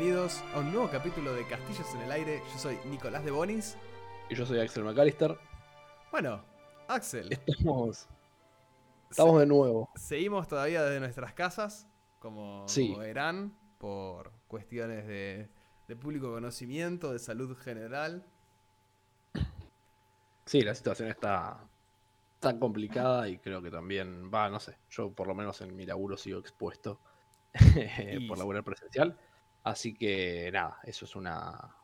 bienvenidos a un nuevo capítulo de Castillos en el Aire. Yo soy Nicolás de Bonis. Y yo soy Axel McAllister. Bueno, Axel. Estamos, estamos de nuevo. Seguimos todavía desde nuestras casas, como, Sí. como verán, por cuestiones de, de público conocimiento, de salud general. Sí, la situación está tan complicada y creo que también, va, no sé, yo por lo menos en mi laburo sigo expuesto Y- por laburar presencial. Así que nada, eso es una,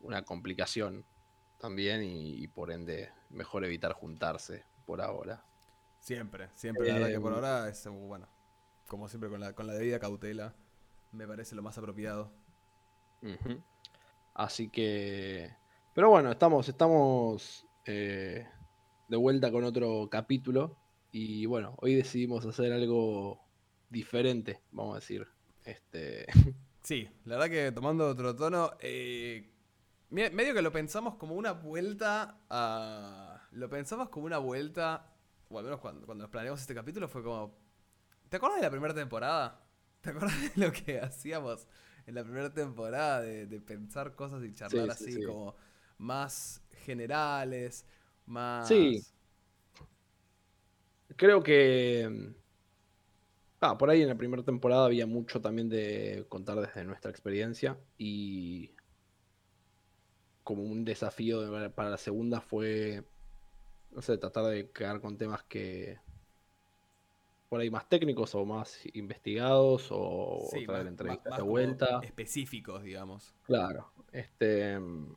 una complicación también y, y por ende mejor evitar juntarse por ahora. Siempre, siempre. La verdad que por Em. ahora es, bueno, como siempre, con la, con la debida cautela, me parece lo más apropiado. Así que. Pero bueno, estamos, estamos eh, de vuelta con otro capítulo. Y bueno, hoy decidimos hacer algo diferente, vamos a decir. Este. Sí, la verdad que tomando otro tono, eh, me- medio que lo pensamos como una vuelta a... Lo pensamos como una vuelta, o al menos cuando, cuando nos planeamos este capítulo fue como... ¿Te acuerdas de la primera temporada? ¿Te acuerdas de lo que hacíamos en la primera temporada? De, de pensar cosas y charlar Sí, sí, así sí. como más generales, más... Sí. Creo que. Ah, por ahí en la primera temporada había mucho también de contar desde nuestra experiencia. Y. Como un desafío de- para la segunda fue. No sé, tratar de quedar con temas que. Por ahí más técnicos o más investigados o Sí, traer más- entrevistas más de vuelta. Específicos, digamos. Claro, este. mm,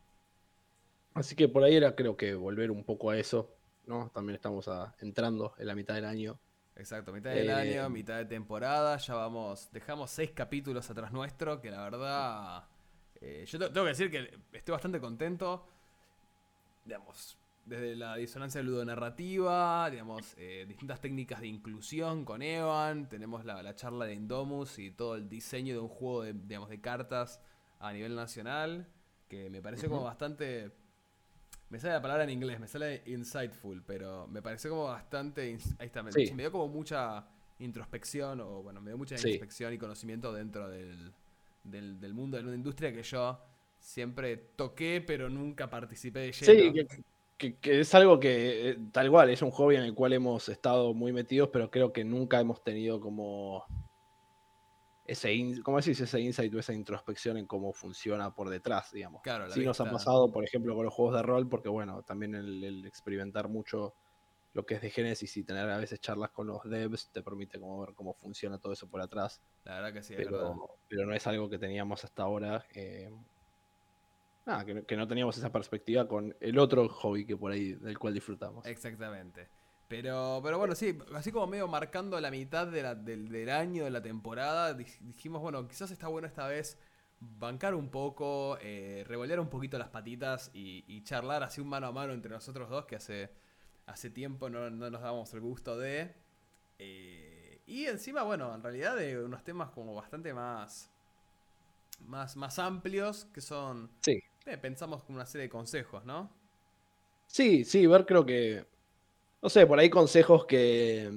Así que por ahí era creo que volver un poco a eso, ¿no? También estamos a- entrando en la mitad del año. Exacto, mitad del Eh, año, mitad de temporada, ya vamos, dejamos seis capítulos atrás nuestro, que la verdad, eh, yo te- tengo que decir que estoy bastante contento, digamos, desde la disonancia ludonarrativa, digamos, eh, distintas técnicas de inclusión con Evan, tenemos la, la charla de Indomus y todo el diseño de un juego de, digamos, de cartas a nivel nacional, que me pareció como bastante... Me sale la palabra en inglés, me sale insightful, pero me pareció como bastante... Ahí está, me, Sí. me dio como mucha introspección, o bueno, me dio mucha Sí. inspección y conocimiento dentro del, del, del mundo de la industria que yo siempre toqué, pero nunca participé de lleno. Sí, que, que- que es algo que eh, tal cual, es un hobby en el cual hemos estado muy metidos, pero creo que nunca hemos tenido como ese, in- ¿cómo decís? Ese insight o esa introspección en cómo funciona por detrás, digamos. Claro, la Sí nos ha pasado, por ejemplo, con los juegos de rol, porque bueno, también el, el experimentar mucho lo que es de Genesis y tener a veces charlas con los devs te permite como ver cómo funciona todo eso por atrás. La verdad que sí, es verdad. Pero, pero no es algo que teníamos hasta ahora. eh, nada, que, que no teníamos esa perspectiva con el otro hobby que por ahí del cual disfrutamos. Exactamente. Pero, pero bueno, sí, así como medio marcando la mitad de la- del, del año, de la temporada, dij- dijimos, bueno, quizás está bueno esta vez bancar un poco, eh, revolear un poquito las patitas y, y charlar así un mano a mano entre nosotros dos, que hace, hace tiempo no, no nos dábamos el gusto de. Eh, y encima, bueno, en realidad de unos temas como bastante más, más, más amplios, que son, Sí. eh, pensamos como una serie de consejos, ¿no? Sí, sí, ver creo que. No sé, por ahí consejos que.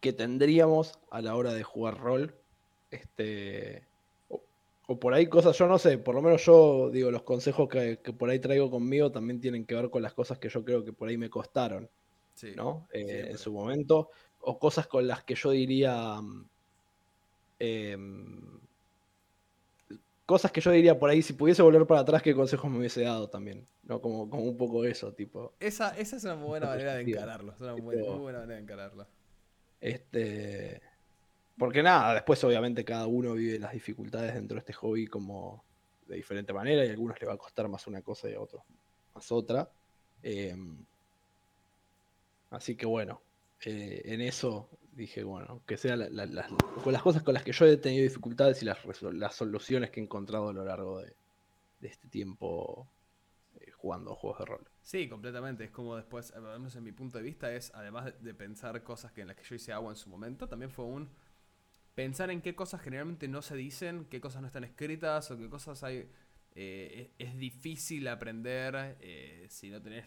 que tendríamos a la hora de jugar rol. Este. O, o por ahí cosas, yo no sé, por lo menos yo digo, los consejos que, que por ahí traigo conmigo también tienen que ver con las cosas que yo creo que por ahí me costaron. Sí. ¿no? Eh, en su momento, o cosas con las que yo diría, mm, em, cosas que yo diría por ahí, si pudiese volver para atrás, qué consejos me hubiese dado también, ¿no? Como, como un poco eso, tipo, Esa, esa es una muy buena manera de encararlo. Es una Tipo- muy buena manera de encararlo. este, porque nada, después obviamente cada uno vive las dificultades dentro de este hobby como de diferente manera y a algunos le va a costar más una cosa y a otros más otra. Em, así que bueno, eh, en eso dije, bueno, que sean la- la- las, con las cosas con las que yo he tenido dificultades y las, las soluciones que he encontrado a lo largo de, de este tiempo eh, jugando juegos de rol. Sí, completamente. Es como después, en mi punto de vista, es además de, pensar cosas que en las que yo hice agua en su momento, también fue un pensar en qué cosas generalmente no se dicen, qué cosas no están escritas o qué cosas hay. eh, es, es difícil aprender eh, si no tenés.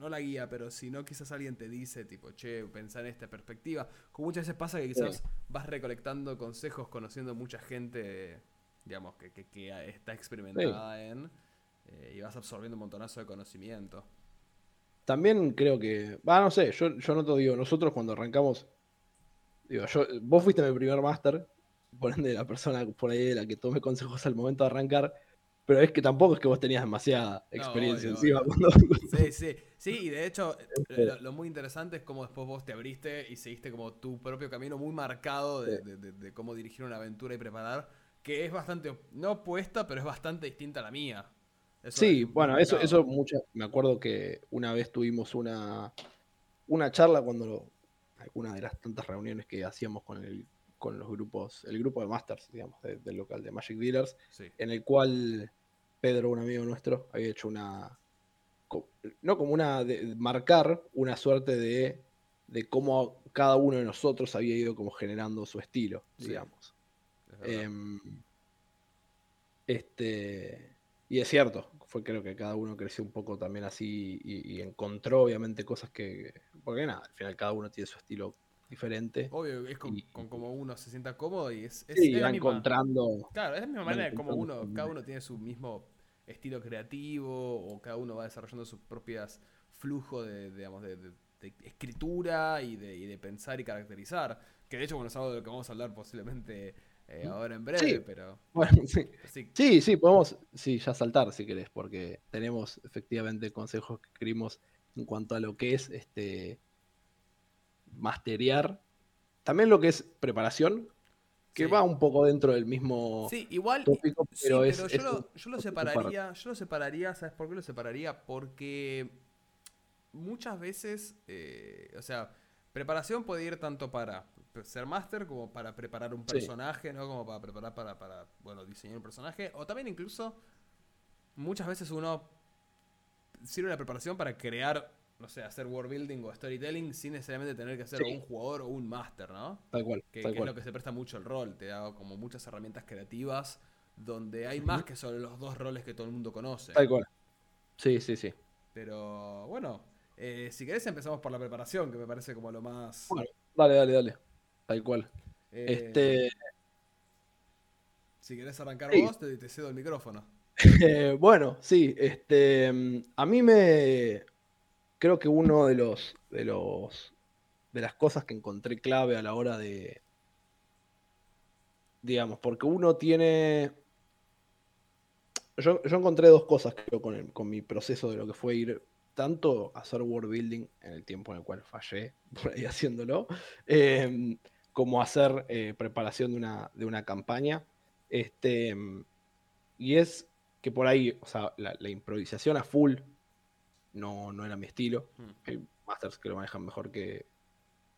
No, la guía, pero si no, quizás alguien te dice, tipo, che, pensar en esta perspectiva. Como muchas veces pasa que quizás vas recolectando consejos, conociendo mucha gente, digamos, que, que, está experimentada en, eh, y vas absorbiendo un montonazo de conocimiento. También creo que, va, no sé, yo, yo no te digo, nosotros cuando arrancamos, digo, yo, vos fuiste mi primer máster, por ende la persona por ahí de la que tome consejos al momento de arrancar, pero es que tampoco es que vos tenías demasiada experiencia encima. Sí, sí, sí, y de hecho este lo, muy interesante es cómo después vos te abriste y seguiste como tu propio camino muy marcado de, cómo dirigir una aventura y preparar, que es bastante, no opuesta, pero es bastante distinta a la mía. sí, bueno, eso, eso mucho, me acuerdo que una vez tuvimos una, una charla cuando alguna de las tantas reuniones que hacíamos con el con los grupos, el grupo de masters, digamos, del local de Magic Dealers, en el cual Pedro, un amigo nuestro, había hecho una. No como una. De, marcar una suerte de. de cómo cada uno de nosotros había ido como generando su estilo, digamos. Em, este. Y es cierto, fue creo que cada uno creció un poco también así y, encontró obviamente cosas que. Porque nada, al final cada uno tiene su estilo diferente. Obvio, es con, como uno se sienta cómodo y es, sí, va encontrando. Claro, es la misma manera de como uno, cada uno tiene su mismo estilo creativo o cada uno va desarrollando sus propias flujos de, digamos, de, escritura y de, y de, pensar y caracterizar. Que de hecho, bueno, es algo de lo que vamos a hablar posiblemente eh, ahora en breve, pero. Bueno, sí. sí. sí, podemos sí, ya saltar si querés, porque tenemos efectivamente consejos que escribimos en cuanto a lo que es este masterear. También lo que es preparación, que va un poco dentro del mismo sí, igual, tópico, pero, yo, lo, separaría, yo lo separaría, ¿sabes por qué lo separaría? Porque muchas veces, eh, o sea, preparación puede ir tanto para ser máster como para preparar un personaje, ¿no? Como para preparar para, para, bueno, diseñar un personaje, o también incluso muchas veces uno sirve la preparación para crear no sé, hacer world building o storytelling sin necesariamente tener que ser un jugador o un máster, ¿no? Tal cual. Que, es lo que se presta mucho el rol, te da como muchas herramientas creativas donde hay más que solo los dos roles que todo el mundo conoce. Tal cual. Sí, sí, sí. Pero bueno, eh, si querés empezamos por la preparación, que me parece como lo más... Bueno, dale, dale, dale. Tal cual. Eh, este... Si querés arrancar vos, te, cedo el micrófono. bueno, sí, este, a mí me, creo que uno de los, de los de las cosas que encontré clave a la hora de digamos, porque uno tiene yo, encontré dos cosas creo con, con mi proceso de lo que fue ir tanto a hacer world building en el tiempo en el cual fallé por ahí haciéndolo, em, como hacer eh, preparación de una, de una campaña. Este, y es que por ahí, o sea, la improvisación a full no, no era mi estilo. Hmm. Hay masters que lo manejan mejor que.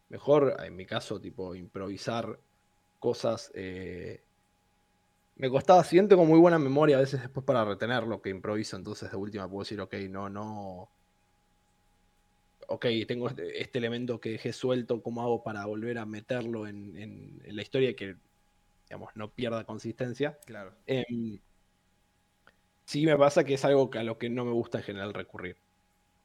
Mejor, en mi caso, tipo, improvisar cosas. Eh, me costaba, siento con muy buena memoria a veces después para retener lo que improviso, entonces de última puedo decir, ok, no, no. Ok, tengo este, este elemento que dejé suelto, ¿cómo hago para volver a meterlo en, la historia que, digamos, no pierda consistencia? Claro. Em, sí me pasa que es algo que a lo que no me gusta en general recurrir.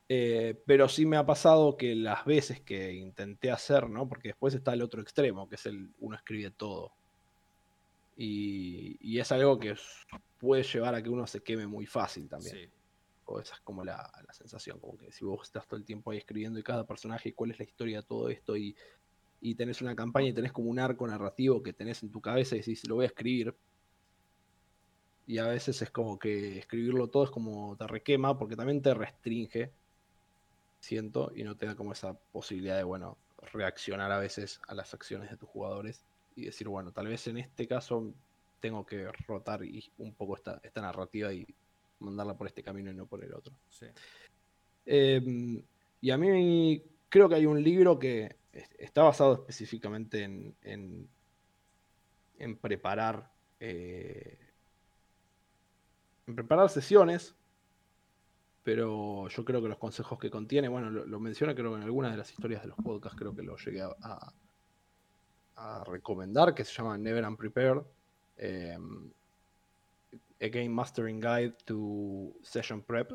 Eh, pero sí me ha pasado que las veces que intenté hacer, ¿no? Porque después está el otro extremo, que es el uno escribe todo. Y, es algo que puede llevar a que uno se queme muy fácil también. O esa es como la, sensación, como que si vos estás todo el tiempo ahí escribiendo y cada personaje, cuál es la historia de todo esto, y, y tenés una campaña y tenés como un arco narrativo que tenés en tu cabeza y decís, lo voy a escribir, y a veces es como que escribirlo todo es como te requema porque también te restringe siento, y no te da como esa posibilidad de, bueno, reaccionar a veces a las acciones de tus jugadores y decir, bueno, tal vez en este caso tengo que rotar y un poco esta, esta narrativa y mandarla por este camino y no por el otro. Em, y a mí creo que hay un libro que está basado específicamente en, en, preparar eh, en preparar sesiones pero yo creo que los consejos que contiene, bueno, lo, menciona creo que en algunas de las historias de los podcasts creo que lo llegué a, recomendar, que se llama Never Unprepared, em, A Game Mastering Guide to Session Prep,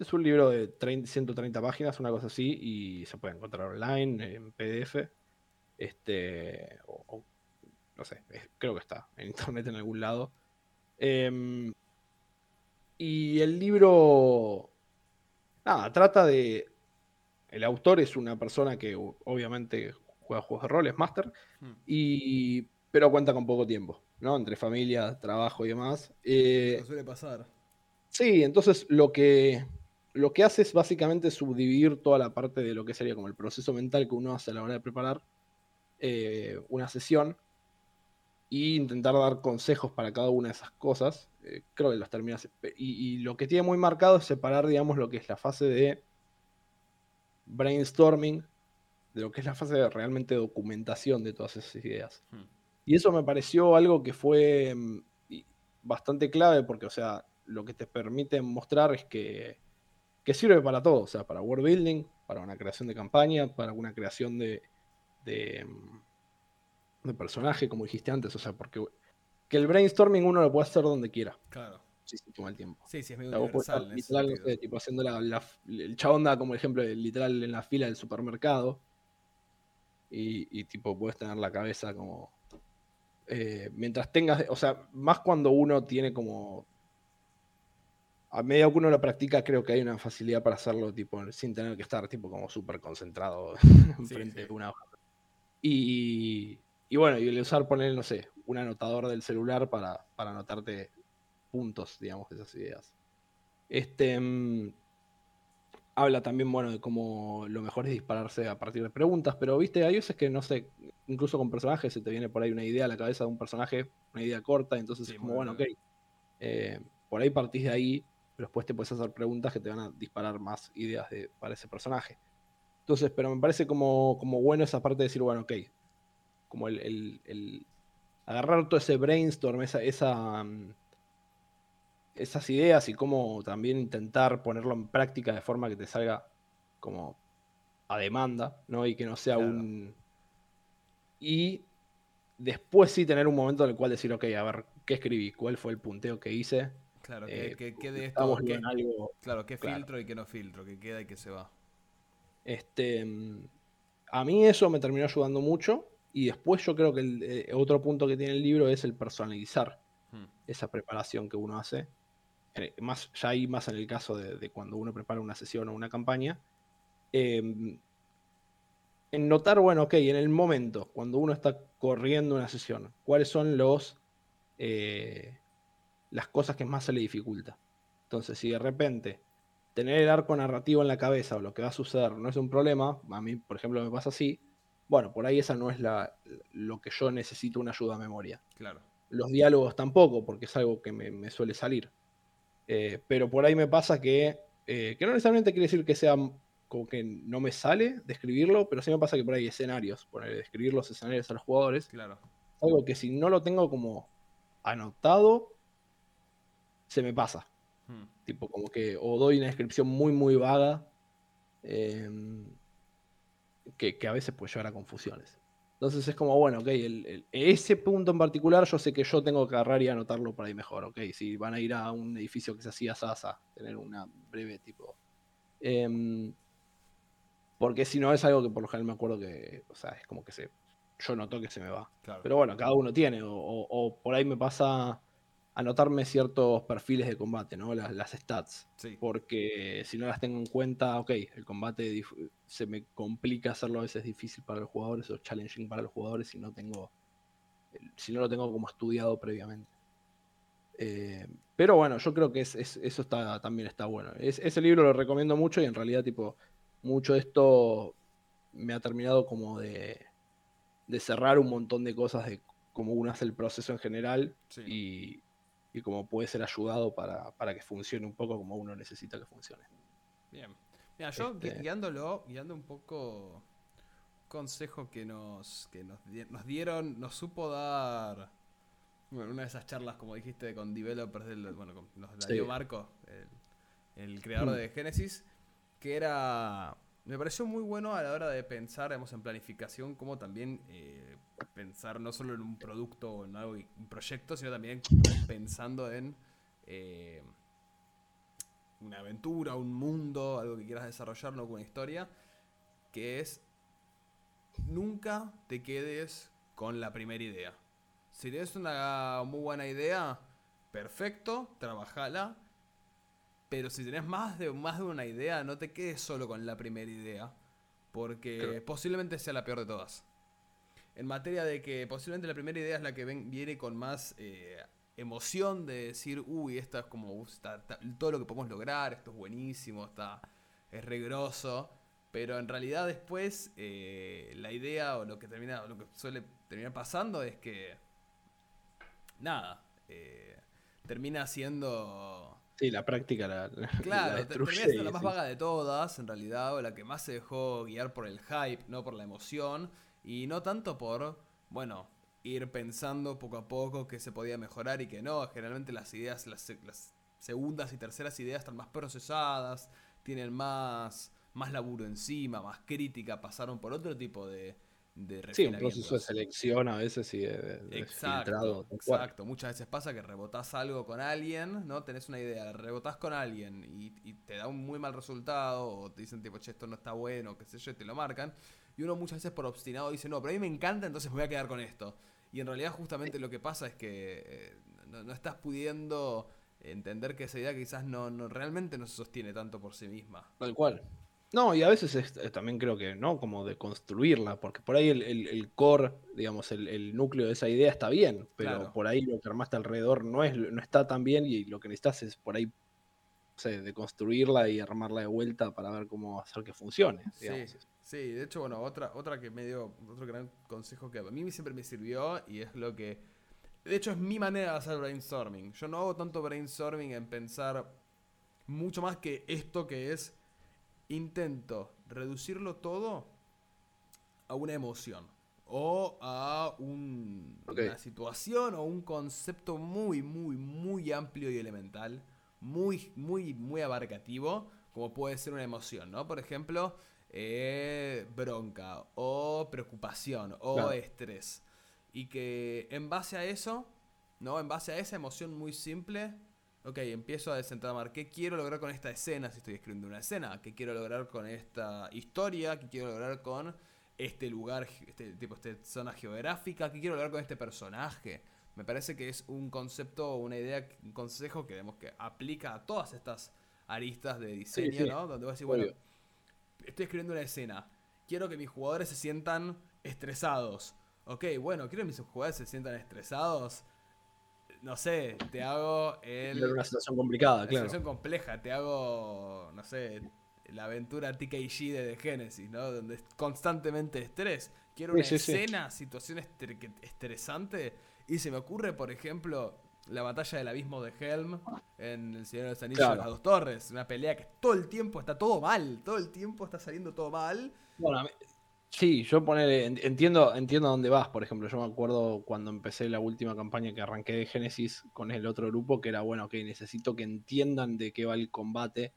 Es un libro de 130 páginas, una cosa así, y se puede encontrar online, en PDF. Este, o, no sé, creo que está en internet en algún lado. Em, y el libro, nada, trata de... El autor es una persona que obviamente juega juegos de rol, es máster, hmm. y, pero cuenta con poco tiempo, ¿no? Entre familia, trabajo y demás. Eh, suele pasar. Sí, entonces lo que, lo que hace es básicamente subdividir toda la parte de lo que sería como el proceso mental que uno hace a la hora de preparar eh, una sesión e intentar dar consejos para cada una de esas cosas. Eh, creo que los termina. Y, y, lo que tiene muy marcado es separar, digamos, lo que es la fase de brainstorming de lo que es la fase de realmente documentación de todas esas ideas. Hmm. Y eso me pareció algo que fue mm, bastante clave porque, o sea, lo que te permite mostrar es que, sirve para todo, o sea, para world building, para una creación de campaña, para una creación de, de, mm, de personaje, como dijiste antes, o sea, porque que el brainstorming uno lo puede hacer donde quiera. Claro. Sí, sí, toma el tiempo. Sí, sí, es medio universal. literal, tipo haciendo la, el chabón da como ejemplo literal en la fila del supermercado y, tipo puedes tener la cabeza como... Eh, mientras tengas, o sea, más cuando uno tiene como... A medida que uno lo practica, creo que hay una facilidad para hacerlo tipo sin tener que estar tipo como súper concentrado enfrente de una hoja. Y, y bueno, y el usar poner, no sé, un anotador del celular para, para anotarte puntos, digamos, de esas ideas. Este, mm, habla también, bueno, de cómo lo mejor es dispararse a partir de preguntas, pero viste, hay veces que, no sé, incluso con personajes se te viene por ahí una idea a la cabeza de un personaje, una idea corta, entonces es como, bueno, ok, eh, por ahí partís de ahí, pero después te puedes hacer preguntas que te van a disparar más ideas de, para ese personaje. Entonces, pero me parece como, como bueno esa parte de decir, bueno, ok, como el, el, agarrar todo ese brainstorm, esa, esa mm, esas ideas y cómo también intentar ponerlo en práctica de forma que te salga como a demanda, ¿no? Y que no sea un... Y después sí tener un momento en el cual decir, ok, a ver, ¿qué escribí? ¿Cuál fue el punteo que hice? Claro, que, eh, de esto... claro, qué filtro y qué no filtro, que queda y que se va. Este, a mí eso me terminó ayudando mucho y después yo creo que el, eh, otro punto que tiene el libro es el personalizar hmm. esa preparación que uno hace más, ya ahí más en el caso de, cuando uno prepara una sesión o una campaña, em, en notar, bueno, ok, en el momento, cuando uno está corriendo una sesión, cuáles son los eh, las cosas que más se le dificulta. Entonces, si de repente tener el arco narrativo en la cabeza o lo que va a suceder no es un problema, a mí, por ejemplo, me pasa así, bueno, por ahí esa no es la, lo que yo necesito una ayuda a memoria. Claro. Los diálogos tampoco, porque es algo que me suele salir. Eh, pero por ahí me pasa que, eh, que no necesariamente quiere decir que sea como que no me sale describirlo, pero sí me pasa que por ahí escenarios, por describir los escenarios a los jugadores. Claro. Algo que si no lo tengo como anotado, se me pasa. Hmm. Tipo, como que o doy una descripción muy, muy vaga, em, que, que, a veces puede llevar a confusiones. Entonces es como, bueno, ok, ese punto en particular yo sé que yo tengo que agarrar y anotarlo por ahí mejor, ok, si van a ir a un edificio que se hacía Sasa, tener una breve tipo... Em, porque si no es algo que por lo general me acuerdo que, o sea, es como que se, yo noto que se me va. Pero bueno, cada uno tiene, o por ahí me pasa anotarme ciertos perfiles de combate, ¿no? Las, stats. Porque si no las tengo en cuenta, ok, el combate se me complica hacerlo a veces difícil para los jugadores o challenging para los jugadores si no tengo. Si no lo tengo como estudiado previamente. Eh, pero bueno, yo creo que es, eso está, también está bueno. ese libro lo recomiendo mucho y en realidad, tipo, mucho de esto me ha terminado como de, de cerrar un montón de cosas de cómo uno hace el proceso en general y, y cómo puede ser ayudado para, que funcione un poco como uno necesita que funcione. Bien. Mira, yo este guiándolo, guiando un poco consejo que nos, que nos, dieron, nos supo dar bueno, una de esas charlas, como dijiste, con developers del, bueno, nos la dio Marco, el, creador mm. de Genesis, que era me pareció muy bueno a la hora de pensar en planificación, como también eh, pensar no solo en un producto o en algo, un proyecto, sino también pensando en, eh, una aventura, un mundo, algo que quieras desarrollar, no una historia, que es nunca te quedes con la primera idea. Si tienes una muy buena idea, perfecto, trabajala. Pero si tenés más de, más de una idea, no te quedes solo con la primera idea. Porque posiblemente sea la peor de todas. En materia de que posiblemente la primera idea es la que viene con más eh, emoción de decir, uy, esta es como todo lo que podemos lograr, esto es buenísimo, está, es regroso. Pero en realidad después eh, la idea o lo que termina, lo que suele terminar pasando es que nada, eh, termina siendo Sí, la práctica la, claro, la termina siendo la más vaga de todas, en realidad, o la que más se dejó guiar por el hype, no por la emoción, y no tanto por, bueno, ir pensando poco a poco que se podía mejorar y que no. Generalmente las ideas, las, las segundas y terceras ideas están más procesadas, tienen más más laburo encima, más crítica, pasaron por otro tipo de, de Sí, un proceso de selección a veces y de, exacto, Exacto, muchas veces pasa que rebotás algo con alguien, ¿no? Tenés una idea, rebotás con alguien y, te da un muy mal resultado, o te dicen tipo, che, esto no está bueno, qué sé yo, y te lo marcan. Y uno muchas veces por obstinado dice, no, pero a mí me encanta, entonces me voy a quedar con esto. Y en realidad justamente lo que pasa es que eh, no, estás pudiendo entender que esa idea quizás no, no realmente no se sostiene tanto por sí misma. Tal cual. No, y a veces eh, también creo que, ¿no? Como de construirla, porque por ahí el, core, digamos, el, núcleo de esa idea está bien, pero por ahí lo que armaste alrededor no, es, no está tan bien y lo que necesitas es por ahí, no sé, de construirla y armarla de vuelta para ver cómo hacer que funcione. Sí, sí, de hecho, bueno, otra, otra que me dio, otro gran consejo que a mí siempre me sirvió y es lo que, de hecho, es mi manera de hacer brainstorming. Yo no hago tanto brainstorming en pensar mucho más que esto que es intento reducirlo todo a una emoción o a una situación o un concepto muy, muy, muy amplio y elemental, muy, muy, muy abarcativo, como puede ser una emoción, ¿no? Por ejemplo, eh, bronca o preocupación o estrés. Y que en base a eso, ¿no? En base a esa emoción muy simple, ok, empiezo a desentramar. ¿Qué quiero lograr con esta escena si estoy escribiendo una escena? ¿Qué quiero lograr con esta historia? ¿Qué quiero lograr con este lugar, este tipo, esta zona geográfica? ¿Qué quiero lograr con este personaje? Me parece que es un concepto, una idea, un consejo que vemos que aplica a todas estas aristas de diseño, ¿no? Donde voy a decir, bueno, estoy escribiendo una escena. Quiero que mis jugadores se sientan estresados. Ok, bueno, quiero que mis jugadores se sientan estresados no sé, te hago el... una situación complicada, una claro. situación compleja, te hago, no sé, la aventura TKG de The Genesis, ¿no? Donde es constantemente estrés. Quiero una escena, situación estresante. Y se me ocurre, por ejemplo, la batalla del abismo de Helm en El Señor de los Anillos de las dos torres. Una pelea que todo el tiempo está todo mal. Todo el tiempo está saliendo todo mal. Bueno, Sí, yo poner, entiendo, entiendo dónde vas, por ejemplo, yo me acuerdo cuando empecé la última campaña que arranqué de Genesis con el otro grupo, que era bueno, que necesito que entiendan de qué va el combate,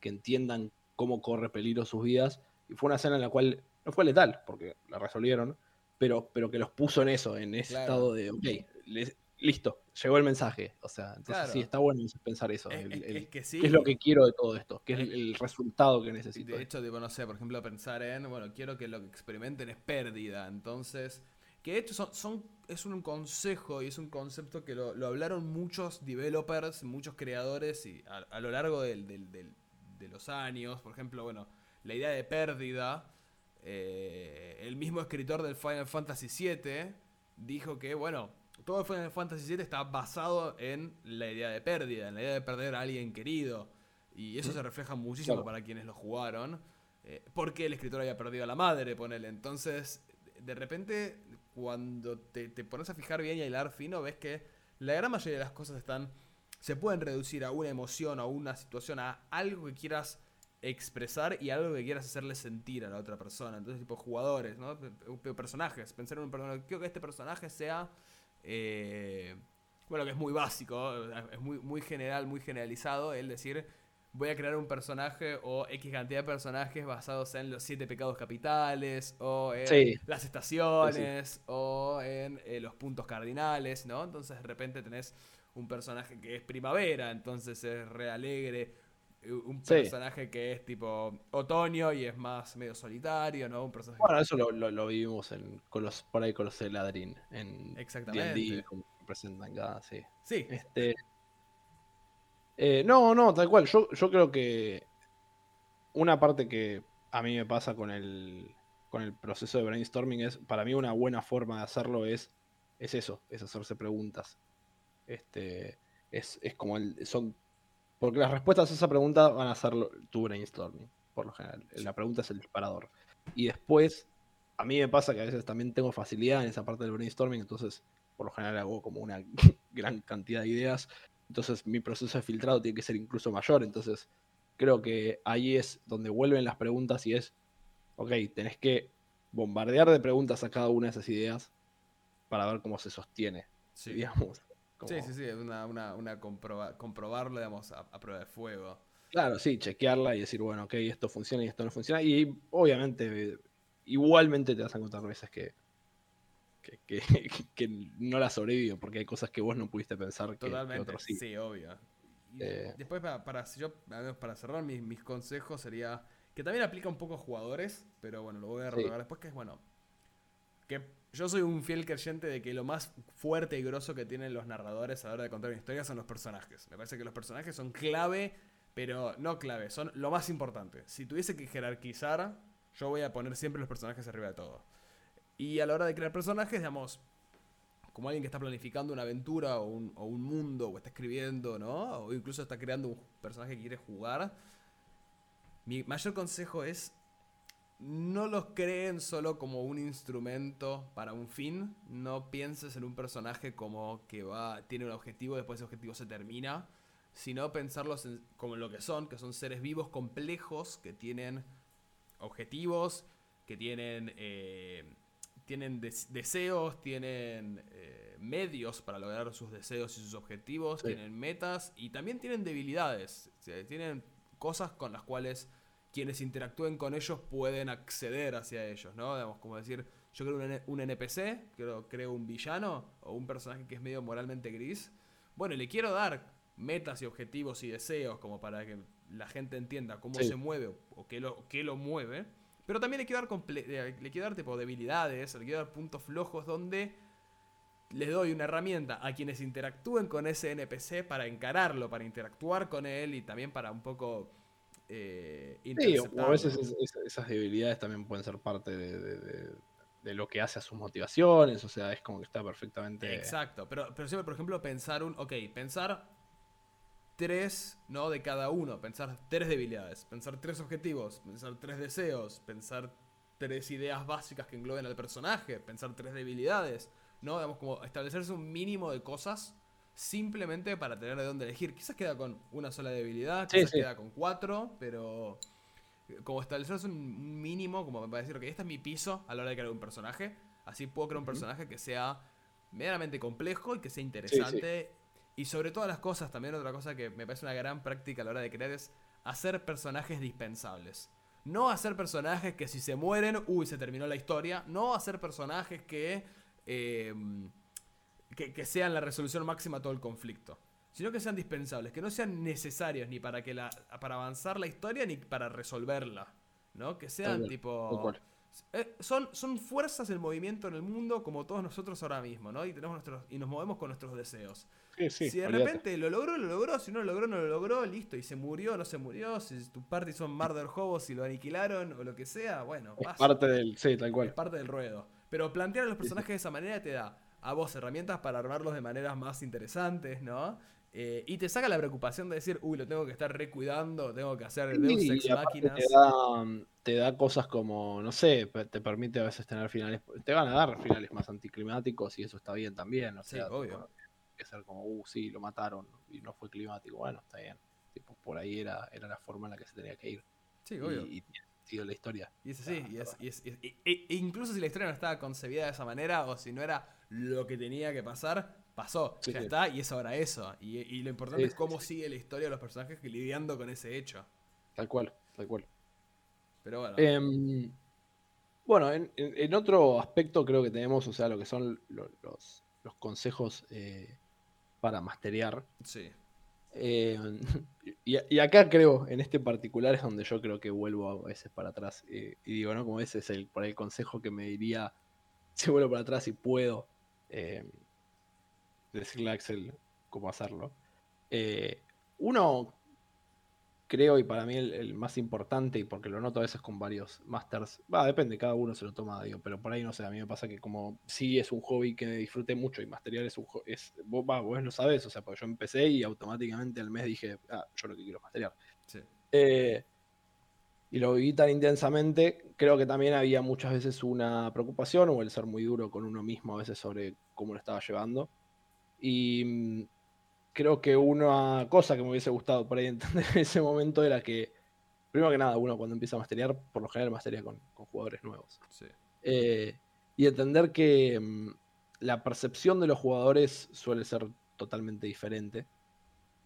que entiendan cómo corre peligro sus vidas, y fue una escena en la cual no fue letal, porque la resolvieron, pero, pero que los puso en eso, en ese estado de, ok, les, listo, llegó el mensaje. O sea, entonces sí, está bueno pensar eso. Es, que sí. ¿Qué es lo que quiero de todo esto? ¿Qué es el, resultado que necesito? De hecho, no sé, por ejemplo, pensar en, bueno, quiero que lo que experimenten es pérdida. Entonces, que de hecho son, son es un consejo y es un concepto que lo, hablaron muchos developers, muchos creadores y a, lo largo de los años. Por ejemplo, bueno, la idea de pérdida. Eh, el mismo escritor del Final Fantasy VII dijo que, bueno, todo Final Fantasy VII está basado en la idea de pérdida, en la idea de perder a alguien querido. Y eso se refleja muchísimo para quienes lo jugaron. Eh, porque el escritor había perdido a la madre, ponele. Entonces, de repente, cuando te, pones a fijar bien y a hilar fino, ves que la gran mayoría de las cosas están. se pueden reducir a una emoción, a una situación, a algo que quieras expresar y algo que quieras hacerle sentir a la otra persona. Entonces, tipo jugadores, ¿no? Personajes. Pensar en un personaje. Quiero que este personaje sea eh, bueno, que es muy básico, es muy, muy general, muy generalizado, el decir, voy a crear un personaje o X cantidad de personajes basados en los siete pecados capitales, o en las estaciones, o en eh, los puntos cardinales, ¿no? Entonces de repente tenés un personaje que es primavera, entonces es re alegre. Un personaje que es tipo otoño y es más medio solitario, ¿no? Un personaje bueno, eso lo, lo, vivimos en, con los, por ahí con los Eladrin en Exactamente. como presentan cada, sí. Sí. Este, eh, no, no, tal cual. Yo, yo creo que una parte que a mí me pasa con el, con el proceso de brainstorming es, para mí una buena forma de hacerlo es, es eso, es hacerse preguntas. Este, es, es como el, son porque las respuestas a esa pregunta van a ser tu brainstorming, por lo general. La pregunta es el disparador. Y después, a mí me pasa que a veces también tengo facilidad en esa parte del brainstorming, entonces por lo general hago como una gran cantidad de ideas. Entonces mi proceso de filtrado tiene que ser incluso mayor. Entonces creo que ahí es donde vuelven las preguntas y es, ok, tenés que bombardear de preguntas a cada una de esas ideas para ver cómo se sostiene, sí. digamos. Sí, sí, sí, una, una, una comprobarlo, digamos, a, prueba de fuego. Claro, sí, chequearla y decir, bueno, ok, esto funciona y esto no funciona. Y obviamente, igualmente te vas a encontrar veces que, que, que, no la sobrevivió, porque hay cosas que vos no pudiste pensar que, Totalmente, otros sí. sí obvio. Eh. Después, para, para, yo, para cerrar, mis, mis consejos sería, que también aplica un poco a jugadores, pero bueno, lo voy a renovar después, que es, bueno, que yo soy un fiel creyente de que lo más fuerte y grosso que tienen los narradores a la hora de contar una historia son los personajes. Me parece que los personajes son clave, pero no clave, son lo más importante. Si tuviese que jerarquizar, yo voy a poner siempre los personajes arriba de todo. Y a la hora de crear personajes, digamos, como alguien que está planificando una aventura o un, o un mundo, o está escribiendo, ¿no? O incluso está creando un personaje que quiere jugar. Mi mayor consejo es no los creen solo como un instrumento para un fin. No pienses en un personaje como que va, tiene un objetivo, después ese objetivo se termina. Sino pensarlos como lo que son, que son seres vivos complejos, que tienen objetivos, que tienen, eh, tienen deseos, tienen eh, medios para lograr sus deseos y sus objetivos, tienen metas y también tienen debilidades. tienen cosas con las cuales quienes interactúen con ellos pueden acceder hacia ellos, ¿no? Digamos, como decir, yo creo un, un NPC, creo, creo un villano o un personaje que es medio moralmente gris. Bueno, le quiero dar metas y objetivos y deseos como para que la gente entienda cómo se mueve o qué lo, qué lo mueve. Pero también le quiero dar, eh, le quiero dar tipo debilidades, le quiero dar puntos flojos donde les doy una herramienta a quienes interactúen con ese NPC para encararlo, para interactuar con él y también para un poco eh, sí, o a veces esas debilidades también pueden ser parte de, lo que hace a sus motivaciones, o sea, es como que está perfectamente... Exacto, pero, pero siempre, por ejemplo, pensar un, ok, pensar tres, ¿no? De cada uno, pensar tres debilidades, pensar tres objetivos, pensar tres deseos, pensar tres ideas básicas que engloben al personaje, pensar tres debilidades, ¿no? Digamos, como establecerse un mínimo de cosas simplemente para tener de dónde elegir. Quizás queda con una sola debilidad, quizás queda con cuatro, pero eh, como establecer un mínimo, como me a decir, que este es mi piso a la hora de crear un personaje, así puedo crear un personaje que sea medianamente complejo y que sea interesante. Y sobre todas las cosas, también otra cosa que me parece una gran práctica a la hora de crear es hacer personajes dispensables. No hacer personajes que si se mueren, uy, se terminó la historia. No hacer personajes que... Eh, que, sean la resolución máxima a todo el conflicto. Sino que sean dispensables, que no sean necesarios ni para, que la, para avanzar la historia ni para resolverla. ¿No? Que sean tipo. Eh, son, son fuerzas en movimiento en el mundo como todos nosotros ahora mismo, ¿no? Y, tenemos nuestros, y nos movemos con nuestros deseos. si de repente lo logró, lo logró, si no lo logró, no lo logró, listo, y se murió, no se murió, si tu party son Murder Hobos y lo aniquilaron o lo que sea, bueno, es parte del, sí, tal cual. Es parte del ruedo. Pero plantear a los personajes de esa manera te da a vos herramientas para armarlos de maneras más interesantes, ¿no? Eh, y te saca la preocupación de decir, uy, lo tengo que estar recuidando, tengo que hacer Deus Ex Máquinas. Te da, cosas como, no sé, te permite a veces tener finales, te van a dar finales más anticlimáticos y eso está bien también. O sea, sí, obvio. Que ser como, uh, sí, lo mataron y no fue climático. Bueno, está bien. Tipo, por ahí era, era la forma en la que se tenía que ir. Sí, obvio. Y, y la historia. Y es así, y es, y es, e incluso si la historia no estaba concebida de esa manera o si no era lo que tenía que pasar, pasó, ya está, y es ahora eso. Y, lo importante es cómo sigue la historia de los personajes lidiando con ese hecho. Tal cual, tal cual. Pero bueno. Em, bueno, en, otro aspecto creo que tenemos, o sea, lo que son los, consejos eh, para masterear. Sí. Eh, y, acá creo, en este particular es donde yo creo que vuelvo a veces para atrás. Eh, y digo, ¿no? Como ese es el, por el consejo que me diría, si vuelvo para atrás y puedo eh, decirle a Axel cómo hacerlo. uno creo, y para mí el, más importante, y porque lo noto a veces con varios masters, va, depende, cada uno se lo toma, digo, pero por ahí no sé, a mí me pasa que como sí es un hobby que disfruté mucho y Masterial es un hobby, es, vos, vos lo sabes, o sea, porque yo empecé y automáticamente al mes dije, ah, yo lo que quiero es Masterial. Eh, y lo viví tan intensamente, creo que también había muchas veces una preocupación o el ser muy duro con uno mismo a veces sobre cómo lo estaba llevando. Y mm, creo que una cosa que me hubiese gustado por ahí entender en ese momento era que, primero que nada, uno cuando empieza a masterear, por lo general masterea con, con jugadores nuevos. Eh, y entender que mm, la percepción de los jugadores suele ser totalmente diferente.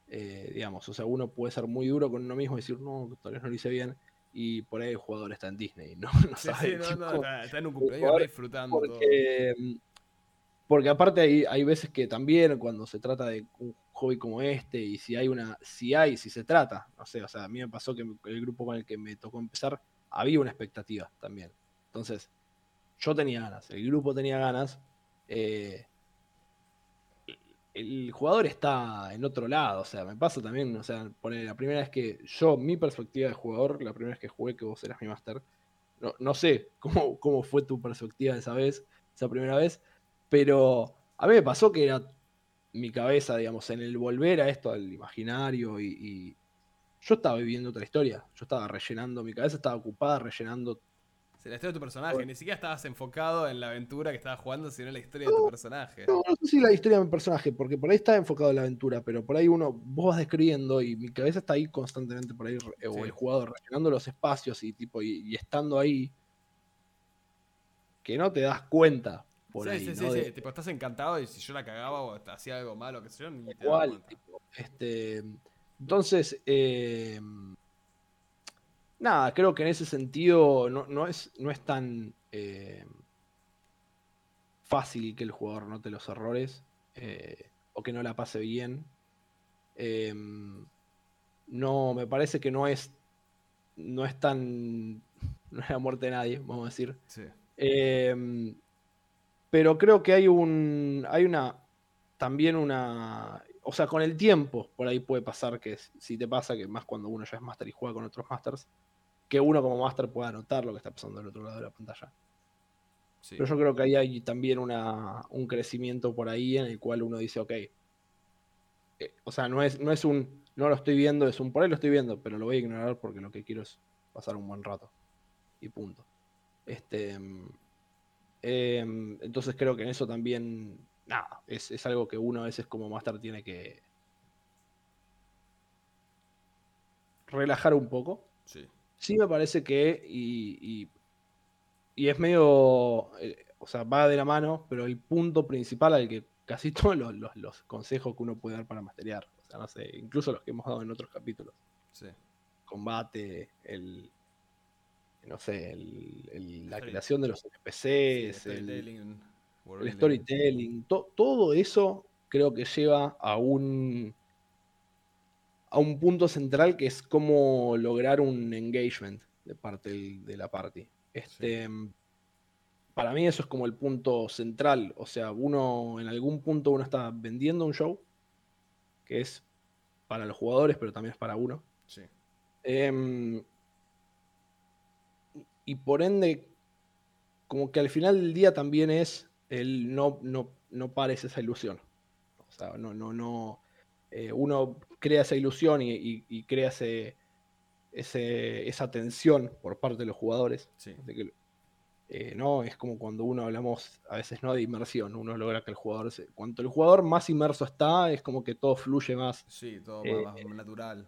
Eh, digamos, o sea, uno puede ser muy duro con uno mismo y decir, no, todavía no lo hice bien. Y por ahí el jugador está en Disney, ¿no? no sabe, está, en un cumpleaños disfrutando. Porque, mm, porque aparte hay, hay veces que también cuando se trata de un hobby como este y si hay una, si hay, si se trata, no sé, o sea, a mí me pasó que el grupo con el que me tocó empezar había una expectativa también. Entonces, yo tenía ganas, el grupo tenía ganas. Eh, el jugador está en otro lado, o sea, me pasa también, o sea, poner la primera vez que yo, mi perspectiva de jugador, la primera vez que jugué, que vos eras mi máster, no, no, sé cómo, cómo fue tu perspectiva esa vez, esa primera vez, pero a mí me pasó que era mi cabeza, digamos, en el volver a esto, al imaginario y, yo estaba viviendo otra historia. Yo estaba rellenando, mi cabeza estaba ocupada rellenando. Se la historia de tu personaje, ni siquiera estabas enfocado en la aventura que estabas jugando, sino en la historia de tu personaje. No, no sé si la historia de mi personaje, porque por ahí está enfocado en la aventura, pero por ahí uno, vos vas describiendo y mi cabeza está ahí constantemente por ahí, o el jugador, rellenando los espacios y tipo, y estando ahí, que no te das cuenta, sí, sí, sí, sí, tipo, estás encantado y si yo la cagaba o hacía algo malo, que sé yo, ni te Igual, tipo, este, entonces, eh, nada, creo que en ese sentido no, es, no es tan eh, fácil que el jugador note los errores eh, o que no la pase bien. no, me parece que no es, no es tan, no es la muerte de nadie, vamos a decir. Sí. Pero creo que hay un. hay una. también una. O sea, con el tiempo, por ahí puede pasar que si te pasa, que más cuando uno ya es máster y juega con otros masters, que uno como máster pueda notar lo que está pasando del otro lado de la pantalla. Pero yo creo que ahí hay también una, un crecimiento por ahí en el cual uno dice, ok. Eh, o sea, no es, no es un. No lo estoy viendo, es un por ahí lo estoy viendo, pero lo voy a ignorar porque lo que quiero es pasar un buen rato. Y punto. Este. Em, entonces creo que en eso también, nada, es, algo que uno a veces como máster tiene que relajar un poco. Sí. Sí me parece que, y, y, es medio, eh, o sea, va de la mano, pero el punto principal al que casi todos los, consejos que uno puede dar para masterear, o sea, no sé, incluso los que hemos dado en otros capítulos. Sí. Combate, el, no sé, la creación de los NPCs, el, storytelling, todo eso creo que lleva a un a un punto central que es cómo lograr un engagement de parte de la party. Este, Para mí eso es como el punto central. O sea, uno en algún punto uno está vendiendo un show que es para los jugadores, pero también es para uno. Sí. Em, y por ende, como que al final del día también es el no, no, no pares esa ilusión. O sea, no, no, no. Eh, uno crea esa ilusión y, crea ese, esa tensión por parte de los jugadores. Eh, no, es como cuando uno hablamos a veces no de inmersión, uno logra que el jugador se, cuanto el jugador más inmerso está, es como que todo fluye más. Sí, todo más eh, natural.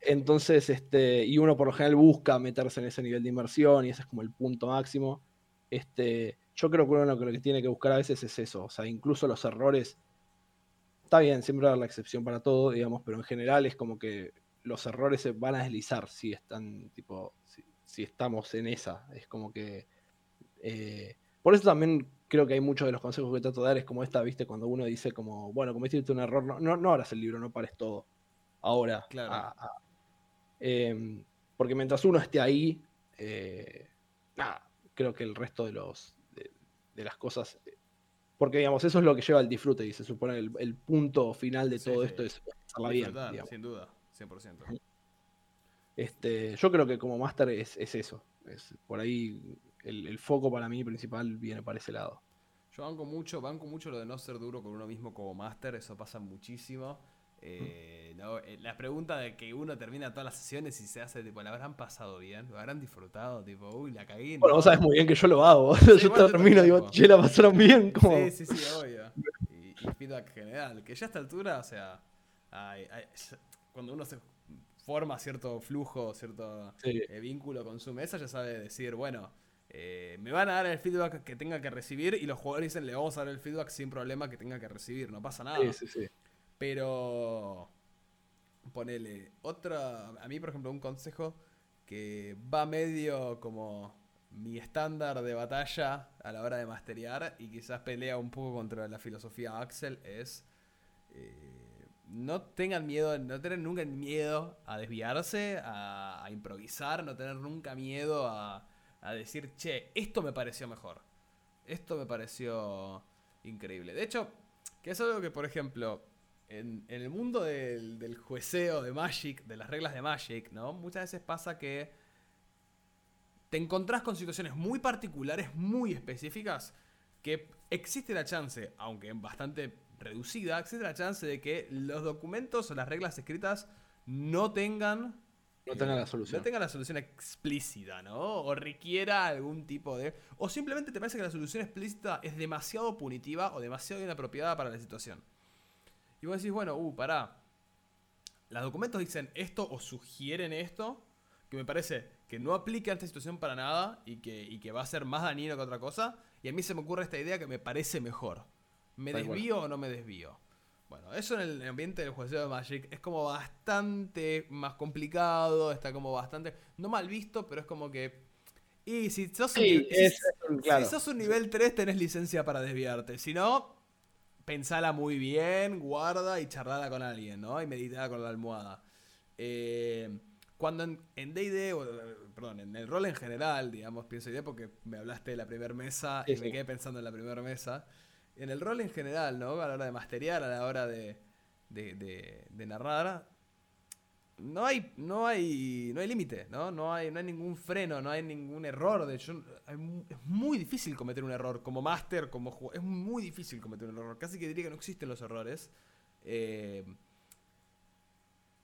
Entonces, este, y uno por lo general busca meterse en ese nivel de inmersión y ese es como el punto máximo. Este, yo creo que uno lo que tiene que buscar a veces es eso, o sea, incluso los errores, está bien, siempre va a haber la excepción para todo, digamos, pero en general es como que los errores se van a deslizar si están, tipo, si, estamos en esa, es como que... Eh, por eso también creo que hay muchos de los consejos que trato de dar, es como esta, viste, cuando uno dice como, bueno, cometiste un error, no, no, no el libro, no pares todo ahora. Claro. Em, porque mientras uno esté ahí, eh, nada, creo que el resto de los de, las cosas. Porque digamos, eso es lo que lleva al disfrute, y se supone el, el punto final de todo esto es pasarla bien. Sin duda, 100%. Este, yo creo que como máster es, eso. Es, por ahí el, foco para mí principal viene para ese lado. Yo banco mucho, banco mucho lo de no ser duro con uno mismo como máster, eso pasa muchísimo. Eh, eh, la pregunta de que uno termina todas las sesiones y se hace, tipo, ¿la habrán pasado bien? ¿Lo habrán disfrutado? Tipo, uy, la cagué. Bueno, vos sabes muy bien que yo lo hago. yo termino y digo, che, la pasaron bien. Como... Sí, sí, sí, obvio. Y, feedback general. Que ya a esta altura, o sea, cuando uno se forma cierto flujo, cierto eh, vínculo con su mesa, ya sabe decir, bueno, me van a dar el feedback que tenga que recibir y los jugadores dicen, le vamos a dar el feedback sin problema que tenga que recibir, no pasa nada. Sí, sí, sí. Pero ponele otra, a mí por ejemplo un consejo que va medio como mi estándar de batalla a la hora de masterear y quizás pelea un poco contra la filosofía Axel es eh, no tengan miedo, no tener nunca miedo a desviarse, a, improvisar, no tener nunca miedo a, a decir, che, esto me pareció mejor, esto me pareció increíble. De hecho, que es algo que por ejemplo en, el mundo del, jueceo de Magic, de las reglas de Magic, ¿no? Muchas veces pasa que te encontrás con situaciones muy particulares, muy específicas, que existe la chance, aunque bastante reducida, existe la chance de que los documentos o las reglas escritas no tengan no tengan la solución. No tengan la solución explícita, ¿no? O requiera algún tipo de. O simplemente te parece que la solución explícita es demasiado punitiva o demasiado inapropiada para la situación. Y vos decís, bueno, uh, pará. Los documentos dicen esto o sugieren esto, que me parece que no aplica a esta situación para nada y que, que va a ser más dañino que otra cosa. Y a mí se me ocurre esta idea que me parece mejor. ¿Me desvío o no me desvío? Bueno, eso en el ambiente del juego de Magic es como bastante más complicado, está como bastante, no mal visto, pero es como que... Y si sos, un, si sos un nivel 3 tenés licencia para desviarte, si no, pensala muy bien, guarda y charlala con alguien, ¿no? Y meditala con la almohada. Eh, cuando en D&D, perdón, en el rol en general, digamos, pienso idea porque me hablaste de la primera mesa y me quedé pensando en la primera mesa. En el rol en general, ¿no? A la hora de masteriar, a la hora de, de, de, de narrar, no hay, no hay, no hay límite, ¿no? No hay, no hay ningún freno, no hay ningún error. De hecho, es muy difícil cometer un error. Como máster, como jugador, es muy difícil cometer un error. Casi que diría que no existen los errores. Eh,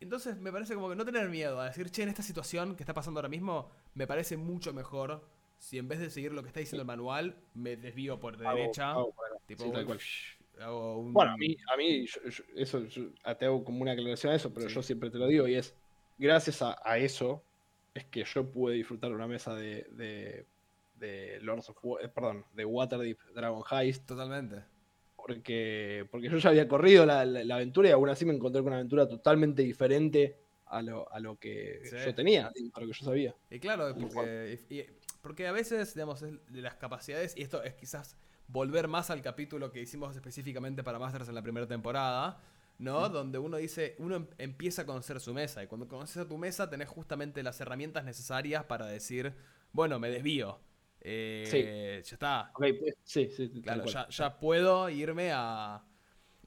entonces me parece como que no tener miedo a decir, che, en esta situación que está pasando ahora mismo, me parece mucho mejor si en vez de seguir lo que está diciendo el manual, me desvío por derecha. tipo, bueno, a mí, a mí eso, te hago como una aclaración a eso, pero yo siempre te lo digo y es, gracias a, eso, es que yo pude disfrutar una mesa de, de, de Lords of eh, perdón, de Waterdeep Dragon Heist. Totalmente. Porque, porque yo ya había corrido la, aventura y aún así me encontré con una aventura totalmente diferente a lo, a lo que yo tenía, a lo que yo sabía. Y claro, porque, porque a veces, digamos, de las capacidades, y esto es quizás volver más al capítulo que hicimos específicamente para Masters en la primera temporada, ¿no? Donde uno dice, uno em, empieza a conocer su mesa y cuando conoces a tu mesa tenés justamente las herramientas necesarias para decir, bueno, me desvío. Eh, ya está. Pues, sí, sí, claro, ya, puedo irme a...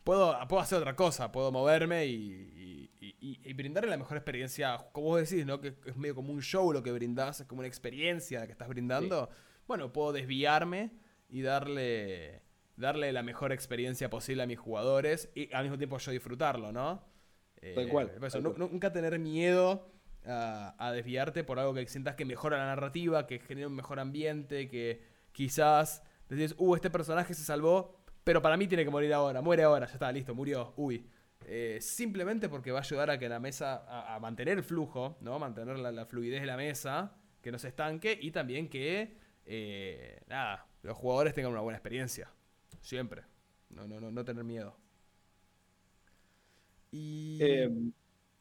Puedo, puedo hacer otra cosa, puedo moverme y, y, brindarle la mejor experiencia, como vos decís, ¿no? Que es medio como un show lo que brindás, es como una experiencia que estás brindando. Bueno, puedo desviarme y darle, darle la mejor experiencia posible a mis jugadores y al mismo tiempo yo disfrutarlo, ¿no? tal cual. Nunca tener miedo a, desviarte por algo que sientas que mejora la narrativa, que genera un mejor ambiente, que quizás decís, uh, este personaje se salvó, pero para mí tiene que morir ahora, muere ahora, ya está, listo, murió, uy. Eh, simplemente porque va a ayudar a que la mesa, a, mantener el flujo, ¿no? Mantener la, fluidez de la mesa, que no se estanque y también que, eh, nada, los jugadores tengan una buena experiencia. Siempre. No, no, no, no tener miedo. Y. Em,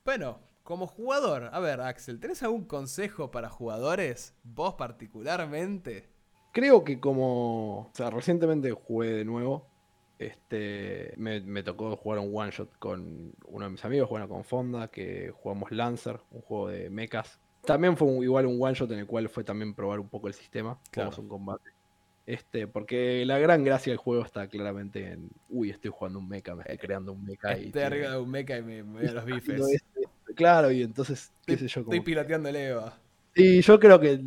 bueno, como jugador, a ver, Axel, ¿tenés algún consejo para jugadores? Vos particularmente. Creo que como. O sea, recientemente jugué de nuevo. Este, me, me tocó jugar un one shot con uno de mis amigos, jugando con Fonda, que jugamos Lancer, un juego de mechas. También fue un- igual un one shot en el cual fue también probar un poco el sistema, Claro. es un combate. Este, porque la gran gracia del juego está claramente en, uy, estoy jugando un mecha, me estoy creando un mecha y Estoy tiene- arriba de un mecha y me, me voy a los bifes. Claro, y entonces, qué sé yo, Estoy como... piloteando el EVA. Y yo creo que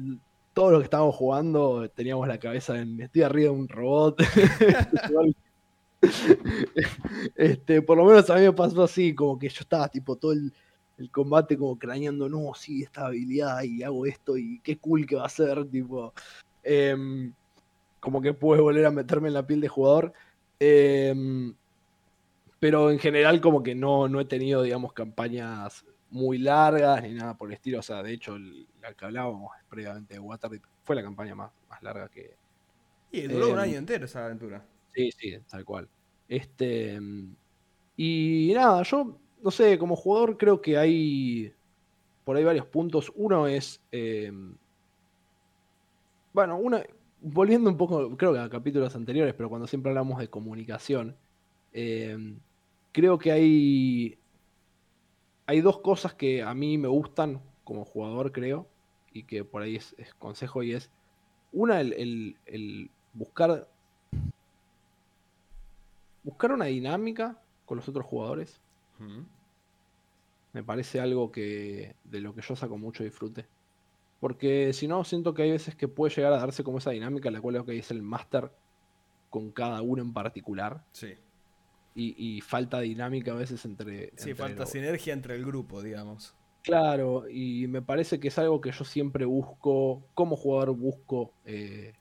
todos los que estábamos jugando teníamos la cabeza en estoy arriba de un robot. este, por lo menos a mí me pasó así, como que yo estaba tipo todo el, el combate como craneando, no, sí, esta habilidad y hago esto y qué cool que va a ser, tipo. em, como que pude volver a meterme en la piel de jugador. Em, pero en general como que no, no he tenido, digamos, campañas muy largas ni nada por el estilo. O sea, de hecho, el- la que hablábamos previamente de Waterdeep fue la campaña más, más larga que... Y duró un Em, año entero esa aventura. Sí, sí, tal cual. Este... Y nada, yo, no sé, como jugador creo que hay por ahí varios puntos. Uno es... em, bueno, una, volviendo un poco, creo que a capítulos anteriores, pero cuando siempre hablamos de comunicación, em, creo que hay, hay dos cosas que a mí me gustan como jugador, creo, y que por ahí es, es consejo, y es, una, el, el- el buscar, buscar una dinámica con los otros jugadores. Me parece algo que de lo que yo saco mucho disfrute. Porque si no, siento que hay veces que puede llegar a darse como esa dinámica, la cual es lo que dice el máster con cada uno en particular. Sí. Y, y falta dinámica a veces entre. Sí, entre falta los- sinergia entre el grupo, digamos. Claro, y me parece que es algo que yo siempre busco, como jugador busco eh,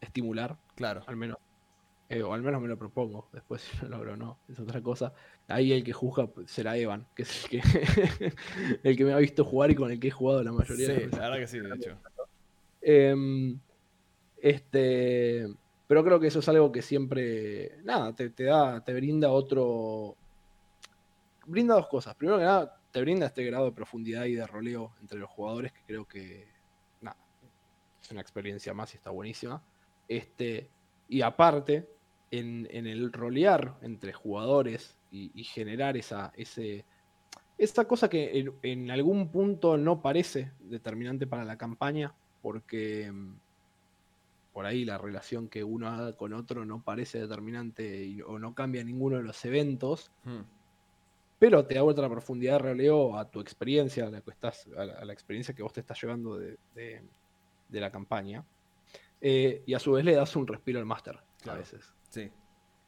estimular, Claro. al menos. Eh, o al menos me lo propongo. Después si lo logro o no, es otra cosa. Ahí el que juzga pues, será Evan, que es el que, el que me ha visto jugar y con el que he jugado la mayoría de Sí, las veces. la verdad que sí, de hecho. Em, este, pero creo que eso es algo que siempre, nada, te, te da, te brinda otro, brinda dos cosas. Primero que nada, te brinda este grado de profundidad y de roleo entre los jugadores que creo que, nada, es una experiencia más y está buenísima. Este, y aparte, en, en el rolear entre jugadores y, y generar esa, ese, esa cosa que en, en algún punto no parece determinante para la campaña, porque mm, por ahí la relación que uno haga con otro no parece determinante y- o no cambia ninguno de los eventos, Hmm. pero te da otra profundidad de roleo a tu experiencia, a la, que estás, a la, a la experiencia que vos te estás llevando de, de- de la campaña. Eh, y a su vez le das un respiro al máster Claro. a veces. Sí.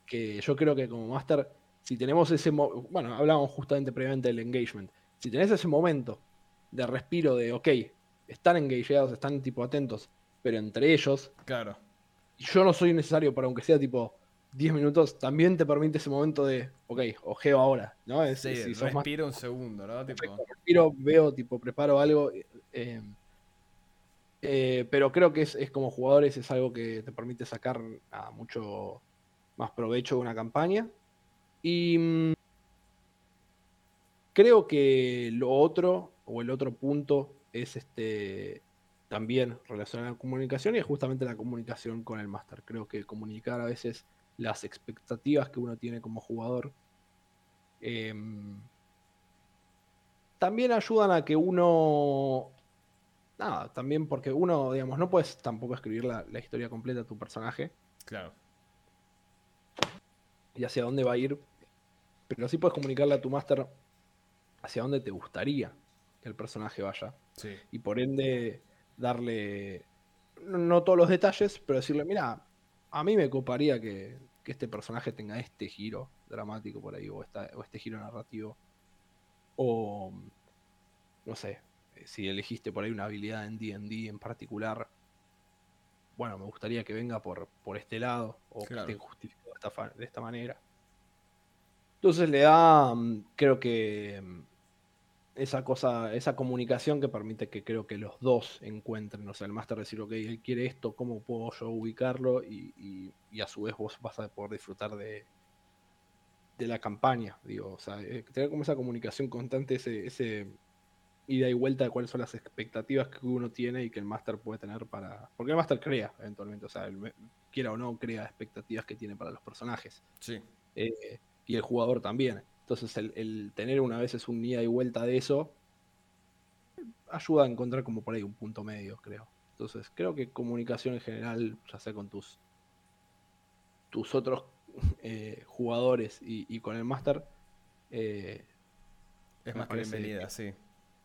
Que yo creo que como máster, si tenemos ese... Bueno, hablábamos justamente previamente del engagement. Si tenés ese momento de respiro de, ok, están engageados, están tipo atentos, pero entre ellos Claro. yo no soy necesario para aunque sea tipo 10 minutos, también te permite ese momento de, ok, ojeo ahora, ¿no? Es, Sí, si más respira un segundo, ¿no? Tipo, respiro, veo, tipo, preparo algo. eh, eh, pero creo que es, es como jugadores, es algo que te permite sacar nada, mucho más provecho de una campaña. Y mm, creo que lo otro, o el otro punto, es este también relacionado a la comunicación y es justamente la comunicación con el máster. Creo que comunicar a veces las expectativas que uno tiene como jugador em, también ayudan a que uno. Nada, también porque uno, digamos, no puedes tampoco escribir la, la historia completa de tu personaje claro. Y hacia dónde va a ir, pero sí puedes comunicarle a tu máster hacia dónde te gustaría que el personaje vaya Sí. y por ende darle, no, todos los detalles, pero decirle, mira, a mí me coparía que, que este personaje tenga este giro dramático por ahí, o, esta- o este giro narrativo, o no sé, eh, si elegiste por ahí una habilidad en D&D en particular, bueno, me gustaría que venga por, por este lado, o Claro. que esté de esta manera. Entonces le da, mm, creo que mm, esa cosa, esa comunicación que permite que creo que los dos encuentren, o sea, el máster decir, ok, él quiere esto, ¿cómo puedo yo ubicarlo? Y, y- a su vez vos vas a poder disfrutar de, de la campaña, digo, o sea, eh, tener como esa comunicación constante, ese, ida y vuelta de cuáles son las expectativas que uno tiene y que el máster puede tener para. Porque el máster crea eventualmente, o sea, quiera o no, crea expectativas que tiene para los personajes. Sí. Eh, y el jugador también. Entonces, el, tener una vez es un ida y vuelta de eso ayuda a encontrar como por ahí un punto medio, creo. Entonces, creo que comunicación en general, ya sea con tus, tus otros eh, jugadores y, con el máster, eh, es más que bienvenida, sí.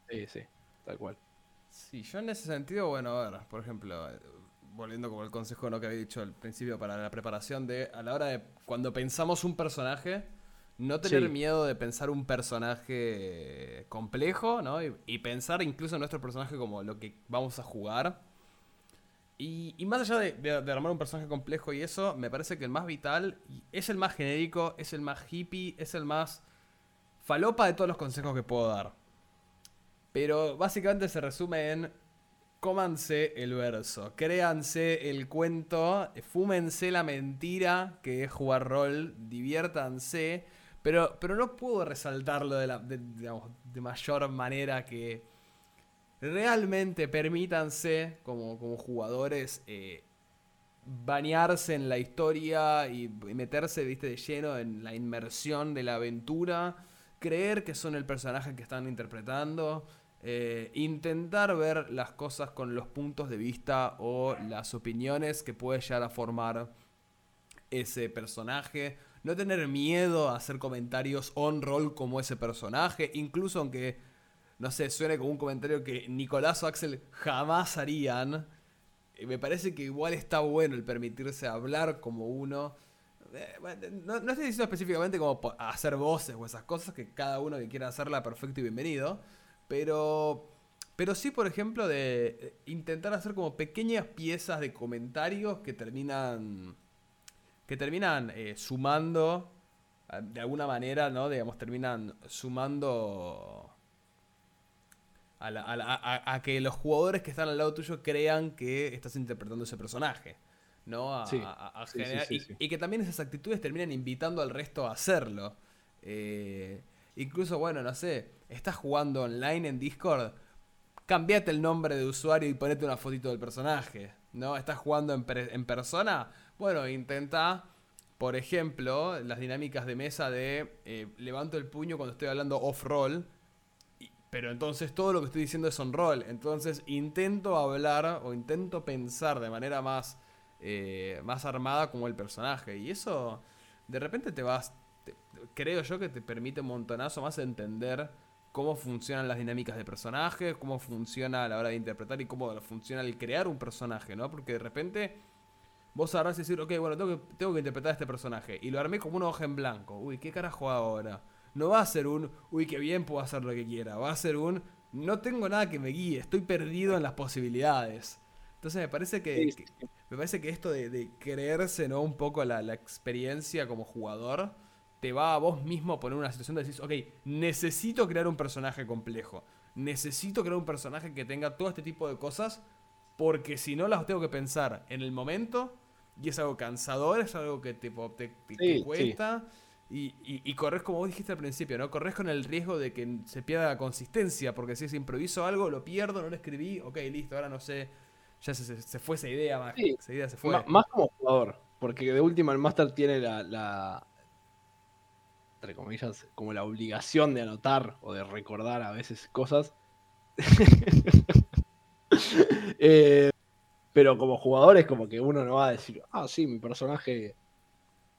Sí, sí, tal cual. Sí, yo en ese sentido, bueno, a ver, por ejemplo, volviendo como el consejo ¿no? que había dicho al principio para la preparación de, a la hora de, cuando pensamos un personaje, no tener miedo de pensar un personaje complejo, ¿no? Y, pensar incluso en nuestro personaje como lo que vamos a jugar. Y, más allá de, de, armar un personaje complejo y eso, me parece que el más vital es el más genérico, es el más hippie, es el más falopa de todos los consejos que puedo dar. Pero básicamente se resume en cómanse el verso, créanse el cuento, fúmense la mentira que es jugar rol, diviértanse, pero, pero no puedo resaltarlo de, la, de, mayor manera que realmente permítanse como, como jugadores eh, bañarse en la historia y, meterse ¿viste, de lleno en la inmersión de la aventura, creer que son el personaje que están interpretando eh, intentar ver las cosas con los puntos de vista o las opiniones que puede llegar a formar ese personaje. No tener miedo a hacer comentarios on-roll como ese personaje, incluso aunque, no sé, suene como un comentario que Nicolás o Axel jamás harían. Eh, me parece que igual está bueno el permitirse hablar como uno. Eh, no, no, estoy diciendo específicamente como hacer voces o esas cosas, que cada uno que quiera hacerla perfecto y bienvenido. Pero, pero sí, por ejemplo, de intentar hacer como pequeñas piezas de comentarios que terminan, que terminan eh, sumando, de alguna manera, ¿no? Digamos, terminan sumando a, que los jugadores que están al lado tuyo crean que estás interpretando ese personaje. ¿no? y, que también esas actitudes terminan invitando al resto a hacerlo. Eh, incluso, bueno, no sé, estás jugando online en Discord, cambiate el nombre de usuario y ponete una fotito del personaje, ¿no? Estás jugando en, persona, bueno, intenta, por ejemplo, las dinámicas de mesa de eh, levanto el puño cuando estoy hablando off-roll, pero entonces todo lo que estoy diciendo es on-roll, entonces intento hablar o intento pensar de manera más, eh, más armada como el personaje, y eso de repente te vas... creo yo que te permite un montonazo más entender cómo funcionan las dinámicas de personajes, cómo funciona a la hora de interpretar y cómo funciona el crear un personaje, ¿no? Porque de repente vos sabrás decir, ok, bueno, tengo que, tengo que interpretar a este personaje. Y lo armé como una hoja en blanco. Uy, ¿qué carajo ahora? No va a ser un, uy, qué bien puedo hacer lo que quiera. Va a ser un, no tengo nada que me guíe, estoy perdido en las posibilidades. Entonces me parece que, me parece que esto de, creerse, ¿no? Un poco la, la experiencia como jugador te va a vos mismo a poner una situación de decir, ok, necesito crear un personaje complejo. Necesito crear un personaje que tenga todo este tipo de cosas. Porque si no las tengo que pensar en el momento. Y es algo cansador, es algo que te, cuesta. Y, corres como vos dijiste al principio, ¿no? Corres con el riesgo de que se pierda la consistencia. Porque si es improviso algo, lo pierdo, no lo escribí. Ok, listo, ahora no sé. Ya se, fue esa idea, más, esa idea se fue. más como jugador. Porque de última el Master tiene la entre comillas, como la obligación de anotar o de recordar a veces cosas. Eh, pero como jugador es como que uno no va a decir, ah, sí, mi personaje,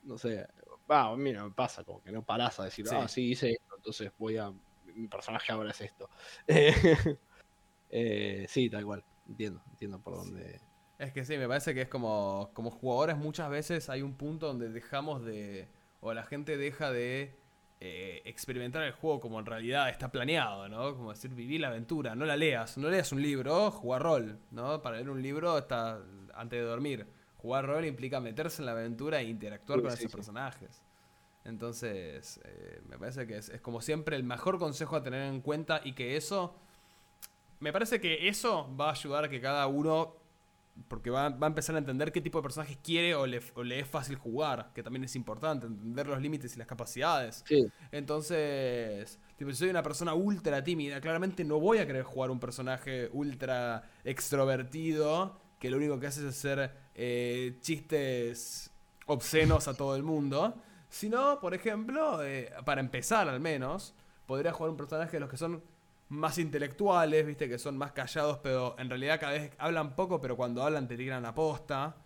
no sé, va, a mí no me pasa, como que no parás a decir, ah, sí, hice esto, entonces voy a, mi personaje ahora es esto. Eh, sí, tal cual, entiendo, entiendo por dónde... Es que sí, me parece que es como, como jugadores muchas veces hay un punto donde dejamos de o la gente deja de eh, experimentar el juego como en realidad está planeado, ¿no? Como decir, vivir la aventura, no la leas, no leas un libro, jugar rol, ¿no? Para leer un libro está antes de dormir. Jugar rol implica meterse en la aventura e interactuar con esos personajes. Entonces, eh, me parece que es, es, como siempre el mejor consejo a tener en cuenta y que eso, me parece que eso va a ayudar a que cada uno porque va, va a empezar a entender qué tipo de personajes quiere o le, o le es fácil jugar, que también es importante, entender los límites y las capacidades. Sí. Entonces, tipo, si soy una persona ultra tímida, claramente no voy a querer jugar un personaje ultra extrovertido, que lo único que hace es hacer eh, chistes obscenos a todo el mundo. Sino, por ejemplo, eh, para empezar al menos, podría jugar un personaje de los que son más intelectuales, viste, que son más callados, pero en realidad cada vez hablan poco, pero cuando hablan te tiran la posta.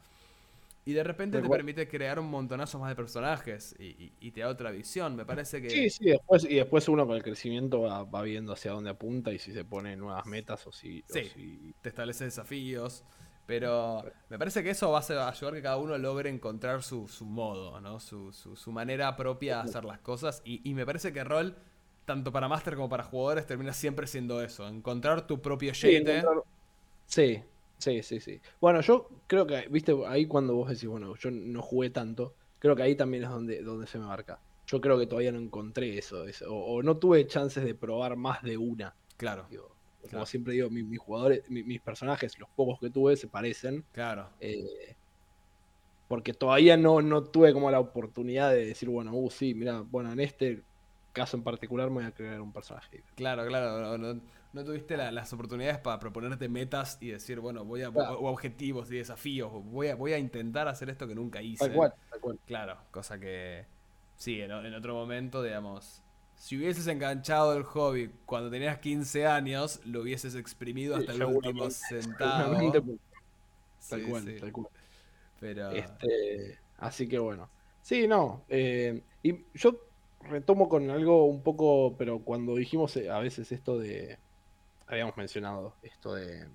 Y de repente te permite crear un montonazo más de personajes y, y- y te da otra visión. Me parece que. Sí, sí, después, y después uno con el crecimiento va, va viendo hacia dónde apunta y si se pone nuevas metas o si, o Sí. si- te establece desafíos. Pero me parece que eso va a ayudar que cada uno logre encontrar su, su modo, ¿no? Su, su- su manera propia de hacer las cosas. Y, y me parece que rol, tanto para máster como para jugadores, termina siempre siendo eso. Encontrar tu propio Sí, encontrar- Sí, sí, sí, sí. Bueno, yo creo que, viste, ahí cuando vos decís, bueno, yo no jugué tanto, creo que ahí también es donde, donde se me marca. Yo creo que todavía no encontré eso, eso, o, o no tuve chances de probar más de una. Claro, digo. Como Claro. siempre digo, mi- mis, jugadores, mi- mis personajes, los pocos que tuve, se parecen. claro. eh, porque todavía no, no tuve como la oportunidad de decir, bueno, uh, sí, mira, bueno, en este caso en particular me voy a crear un personaje. Claro, claro. No, no- no tuviste la- las oportunidades para proponerte metas y decir, bueno, voy a. Claro. o objetivos y desafíos. Voy a, voy a intentar hacer esto que nunca hice. Tal cual, tal cual. Claro, cosa que. Sí, en, en otro momento, digamos. Si hubieses enganchado el hobby cuando tenías 15 años, lo hubieses exprimido hasta Sí, el último centavo. Tal Sí, cual, sí. tal cual. Pero. Este, así que bueno. Sí, no. eh, y yo retomo con algo un poco, pero cuando dijimos eh, a veces esto de. Habíamos mencionado esto de.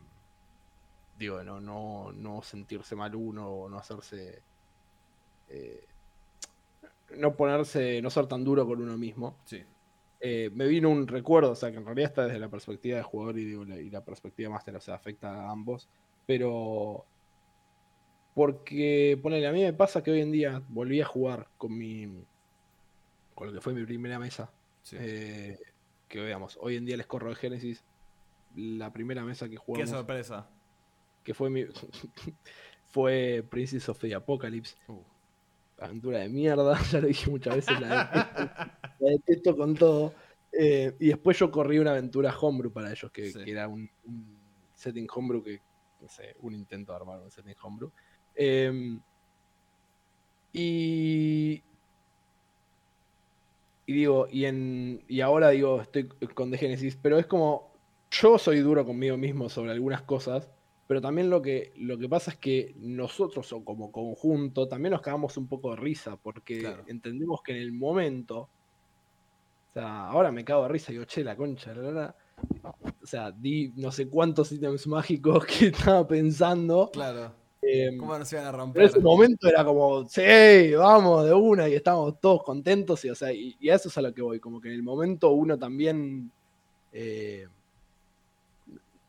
Digo, no, no, no sentirse mal uno o no hacerse. eh, no ponerse. No ser tan duro con uno mismo. Sí. eh, me vino un recuerdo, o sea, que en realidad está desde la perspectiva de jugador y, digo, la, y la perspectiva máster, o sea, afecta a ambos, pero porque, ponele, a mí me pasa que hoy en día volví a jugar con mi, con lo que fue mi primera mesa, sí. eh, que veamos, hoy en día les corro de Génesis, la primera mesa que Qué jugamos, sorpresa. que fue mi, fue Princess of the Apocalypse, Uh. aventura de mierda, ya lo dije muchas veces, la detesto, la detesto con todo. Eh, y después yo corrí una aventura homebrew para ellos, que, Sí. que era un, un setting homebrew que, no sé, un intento de armar un setting homebrew. Eh, y, y digo, y, en, y ahora digo, estoy con The Genesis, pero es como, yo soy duro conmigo mismo sobre algunas cosas, pero también lo que, lo que pasa es que nosotros o como conjunto también nos cagamos un poco de risa, porque Claro. entendemos que en el momento, o sea, ahora me cago de risa y digo, che, la concha, la verdad. O sea, di no sé cuántos ítems mágicos que estaba pensando. Claro. Em, ¿Cómo no se iban a romper? en ese momento era como, sí, vamos, de una, y estábamos todos contentos, y, o sea, y, y a eso es a lo que voy, como que en el momento uno también eh,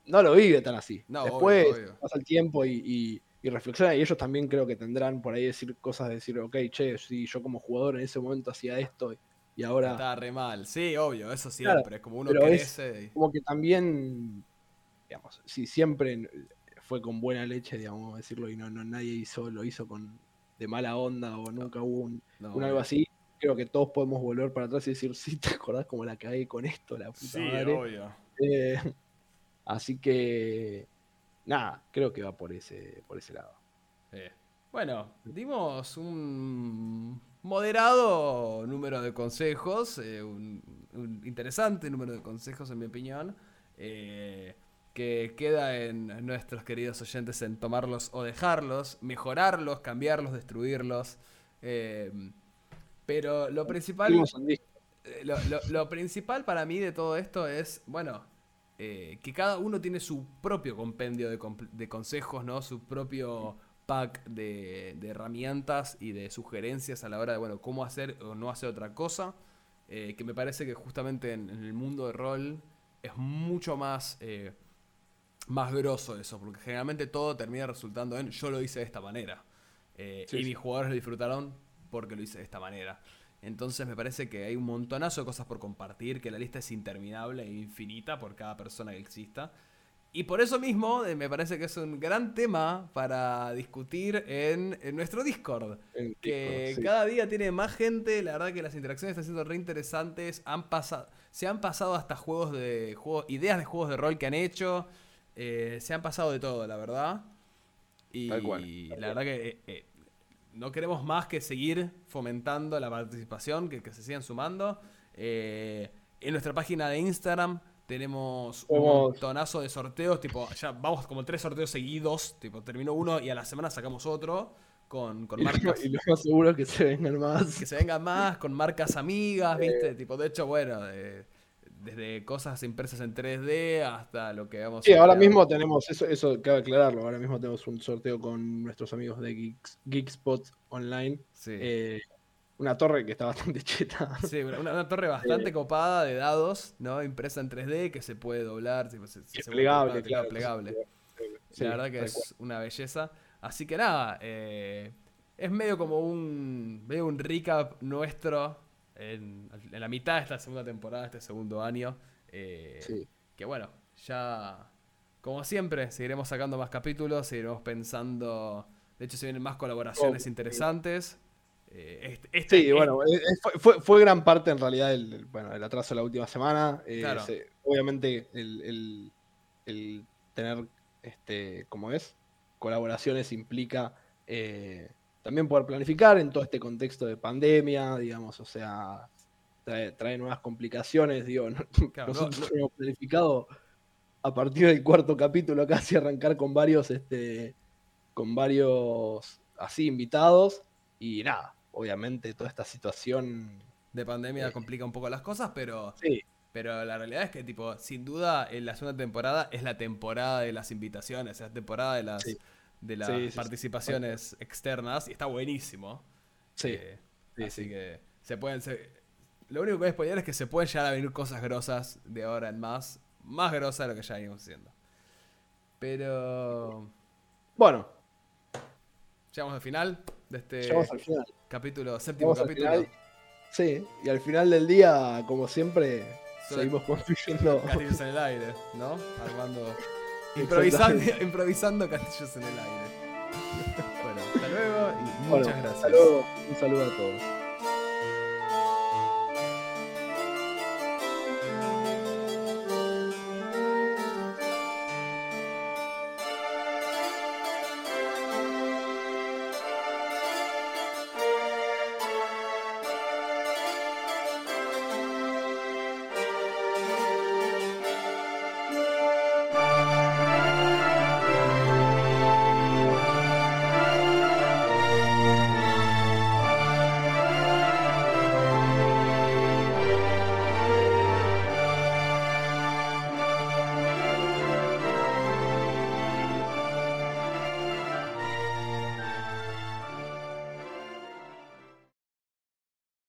no lo vive tan así. No, Después obvio, obvio. pasa el tiempo y, y- y reflexiona, y ellos también creo que tendrán por ahí decir cosas, de decir, ok, che, sí, yo como jugador en ese momento hacía esto, y ahora Estaba re mal. Sí, obvio, eso siempre. Claro, es como uno es- crece. como que también, digamos, si siempre fue con buena leche, digamos, vamos a decirlo, y no, no nadie hizo, lo hizo con de mala onda o nunca hubo un, no, un algo así, creo que todos podemos volver para atrás y decir, sí, ¿te acordás cómo la cagué con esto, la puta Sí, madre? obvio. Eh, así que, nada, creo que va por ese, por ese lado. Eh, Bueno, dimos un moderado número de consejos, eh, un, un interesante número de consejos en mi opinión, eh, que queda en nuestros queridos oyentes en tomarlos o dejarlos, mejorarlos, cambiarlos, destruirlos. eh, pero lo principal... Eh, lo, lo- lo principal para mí de todo esto es, bueno, eh, que cada uno tiene su propio compendio de, consejos, ¿no? Su propio pack de, de herramientas y de sugerencias a la hora de, bueno, cómo hacer o no hacer otra cosa. eh, que me parece que justamente en, en el mundo de rol es mucho más, eh, más grosso eso, porque generalmente todo termina resultando en yo lo hice de esta manera. Eh, Sí, y sí. mis jugadores lo disfrutaron porque lo hice de esta manera. Entonces me parece que hay un montonazo de cosas por compartir, que la lista es interminable e infinita por cada persona que exista. Y por eso mismo eh, me parece que es un gran tema para discutir en, en nuestro Discord. En Que Discord, sí. cada día tiene más gente, la verdad que las interacciones están siendo re interesantes. Han pasado, se han pasado hasta juegos de juegos, ideas de juegos de rol que han hecho. Eh, se han pasado de todo, la verdad. Y Tal cual, tal la verdad que eh, eh, no queremos más que seguir fomentando la participación, que, que se sigan sumando. Eh, en nuestra página de Instagram tenemos un montonazo de sorteos, tipo, ya vamos como tres sorteos seguidos, tipo, terminó uno y a la semana sacamos otro con, con Y lo, marcas y lo más seguro es que se vengan más. que se vengan más, con marcas amigas, ¿viste? Tipo, de hecho, bueno, eh, desde cosas impresas en 3D hasta lo que vamos Sí, ahora mismo tenemos, eso, eso cabe aclararlo, ahora mismo tenemos un sorteo con nuestros amigos de Geeks, Geekspot Online. Sí, eh, una torre que está bastante cheta. Sí, una, una torre bastante copada de dados, ¿no? Impresa en 3D que se puede doblar, se- se- Es se plegable, vuelve claro. plegable. Sí, la verdad que es una belleza. Así que nada, eh, es medio como un, medio un recap nuestro en, en la mitad de esta segunda temporada, este segundo año. eh. Sí. Que bueno, ya como siempre, seguiremos sacando más capítulos, seguiremos pensando. De hecho, se vienen más colaboraciones Oh, interesantes. Eh, este- este- Sí, bueno, eh, fue, fue- fue gran parte en realidad el, el- bueno, el atraso de la última semana. eh, Claro. se- obviamente el, el- el tener, este, como es, colaboraciones implica eh, también poder planificar en todo este contexto de pandemia, digamos, o sea, trae, trae nuevas complicaciones, digo, no- nosotros hemos planificado a partir del cuarto capítulo casi arrancar con varios, este, con varios así invitados y nada, obviamente toda esta situación, de pandemia eh, complica un poco las cosas, pero, sí, pero la realidad es que, tipo, sin duda, en la segunda temporada es la temporada de las invitaciones, es la temporada de las, Sí. De las Sí, sí, sí. participaciones externas y está buenísimo. sí, Eh, sí, así sí. que se pueden. se- lo único que voy a spoiler es que se pueden llegar a venir cosas grosas de ahora en más. Más grosas de lo que ya venimos haciendo. Pero. Bueno, Llegamos al final de este llegamos al final. capítulo, séptimo Llegamos capítulo. Sí, y al final del día, como siempre, seguimos construyendo. En el aire, ¿no? Armando. Improvisando, improvisando castillos en el aire. Bueno, hasta luego y Bueno, muchas gracias. hasta luego. Un saludo a todos.